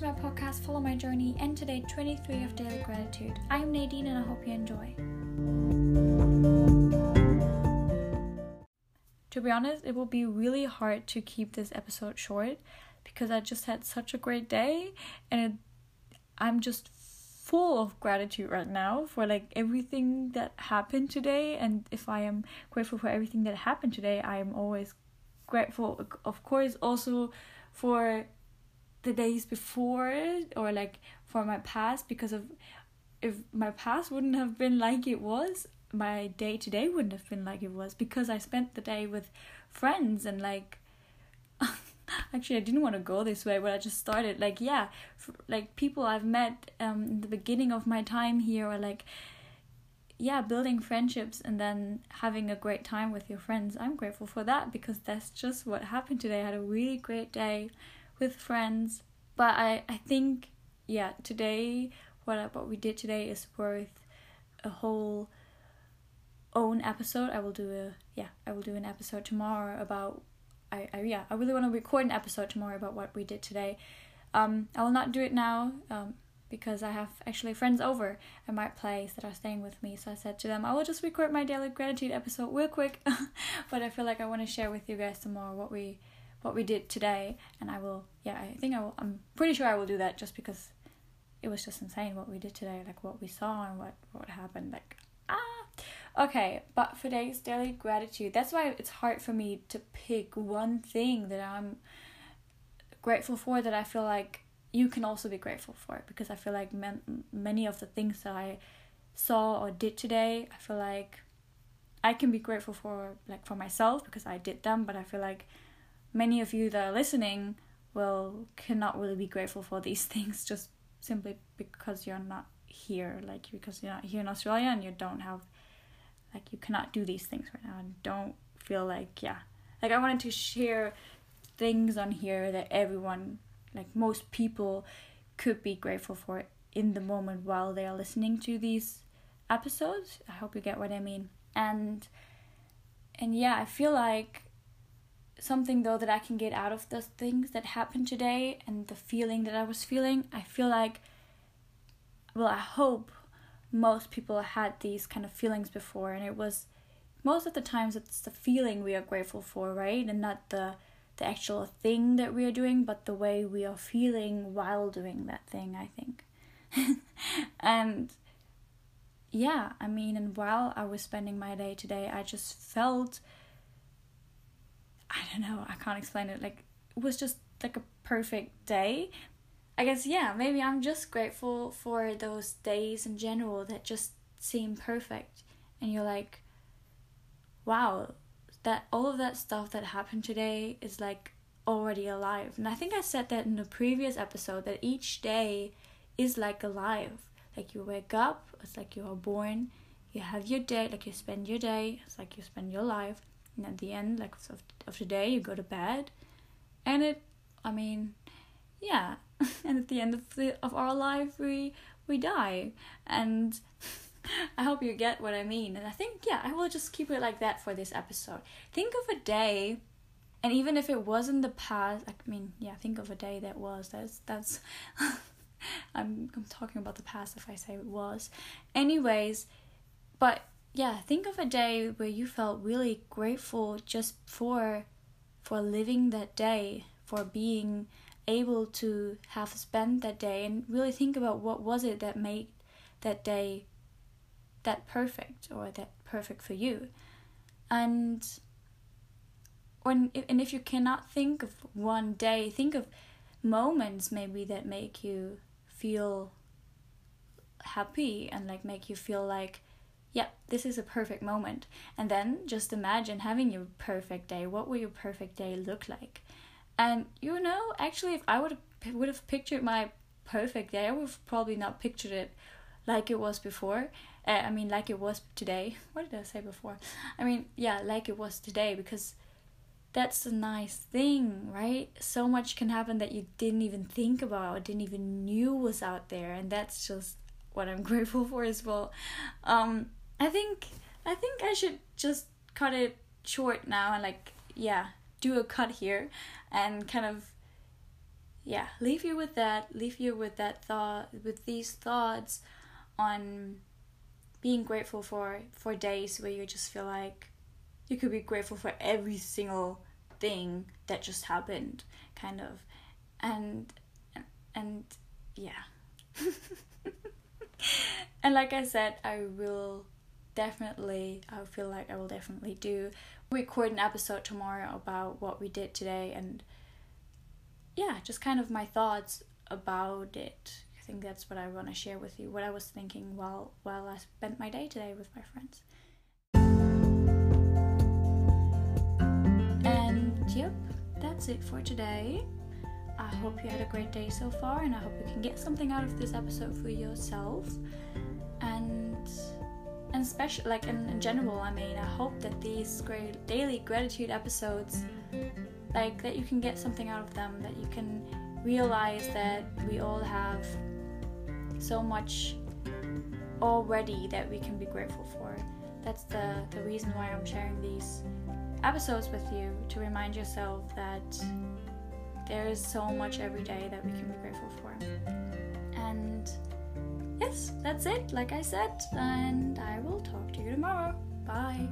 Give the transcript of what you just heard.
to my podcast, Follow My Journey, and today 23 of Daily Gratitude. I'm Nadine and I hope you enjoy. To be honest, it will be really hard to keep this episode short because I just had such a great day and it, I'm just full of gratitude right now for like everything that happened today and if I am grateful for everything that happened today, I am always grateful of course also for the days before or like for my past because of if my past wouldn't have been like it was my day to day wouldn't have been like it was because i spent the day with friends and like actually i didn't want to go this way but i just started like yeah like people i've met um in the beginning of my time here or like yeah building friendships and then having a great time with your friends. I'm grateful for that because that's just what happened today. I had a really great day with friends. But I, I think yeah, today what what we did today is worth a whole own episode. I will do a yeah, I will do an episode tomorrow about I, I yeah, I really want to record an episode tomorrow about what we did today. Um I will not do it now um because I have actually friends over at my place that are staying with me. So I said to them, I will just record my daily gratitude episode real quick. but I feel like I want to share with you guys tomorrow what we what we did today and I will yeah I think I will I'm pretty sure I will do that just because it was just insane what we did today like what we saw and what what happened like ah okay but for today's daily gratitude that's why it's hard for me to pick one thing that I'm grateful for that I feel like you can also be grateful for because I feel like man- many of the things that I saw or did today I feel like I can be grateful for like for myself because I did them but I feel like many of you that are listening will cannot really be grateful for these things just simply because you're not here like because you're not here in australia and you don't have like you cannot do these things right now. And don't feel like yeah. Like i wanted to share things on here that everyone like most people could be grateful for in the moment while they are listening to these episodes. I hope you get what i mean. And and yeah i feel like something though that I can get out of the things that happened today and the feeling that I was feeling. I feel like, well, I hope most people had these kind of feelings before, and it was most of the times it's the feeling we are grateful for, right? And not the the actual thing that we are doing, but the way we are feeling while doing that thing, I think. and yeah, I mean, and while I was spending my day today, I just felt I don't know, I can't explain it. Like it was just like a perfect day. I guess yeah, maybe I'm just grateful for those days in general that just seem perfect and you're like wow, that all of that stuff that happened today is like already alive. And I think I said that in the previous episode that each day is like alive. Like you wake up, it's like you are born, you have your day, like you spend your day, it's like you spend your life and at the end like of, of the day you go to bed. And it i mean yeah. And at the end of the of our life we we die. And i hope you get what i mean. And i think yeah i will just keep it like that for this episode. Think of a day and even if it was in the past i mean yeah think of a day that was. That's that's I'm, I'm talking about the past if i say it was. Anyways but yeah, think of a day where you felt really grateful just for for living that day, for being able to have spent that day and really think about what was it that made that day that perfect or that perfect for you. And when and if you cannot think of one day, think of moments maybe that make you feel happy and like make you feel like yeah, this is a perfect moment. And then just imagine having your perfect day. What will your perfect day look like? And you know, actually, if I would have, would have pictured my perfect day, I would have probably not pictured it like it was before. Uh, I mean, like it was today. What did I say before? I mean, yeah, like it was today because that's a nice thing, right? So much can happen that you didn't even think about, or didn't even knew was out there, and that's just what I'm grateful for as well. Um, I think I think I should just cut it short now and like yeah, do a cut here and kind of yeah, leave you with that. Leave you with that thought, with these thoughts on being grateful for for days where you just feel like you could be grateful for every single thing that just happened, kind of, and and yeah. and like I said, I will definitely, I feel like I will definitely do record an episode tomorrow about what we did today and yeah, just kind of my thoughts about it. I think that's what I want to share with you, what I was thinking while while I spent my day today with my friends. And yep, that's it for today. I hope you had a great day so far, and I hope you can get something out of this episode for yourself. And and special, like in, in general, I mean, I hope that these great daily gratitude episodes, like that you can get something out of them, that you can realize that we all have so much already that we can be grateful for. That's the the reason why I'm sharing these episodes with you to remind yourself that there is so much every day that we can be grateful that's it, like I said, and I will talk to you tomorrow. Bye.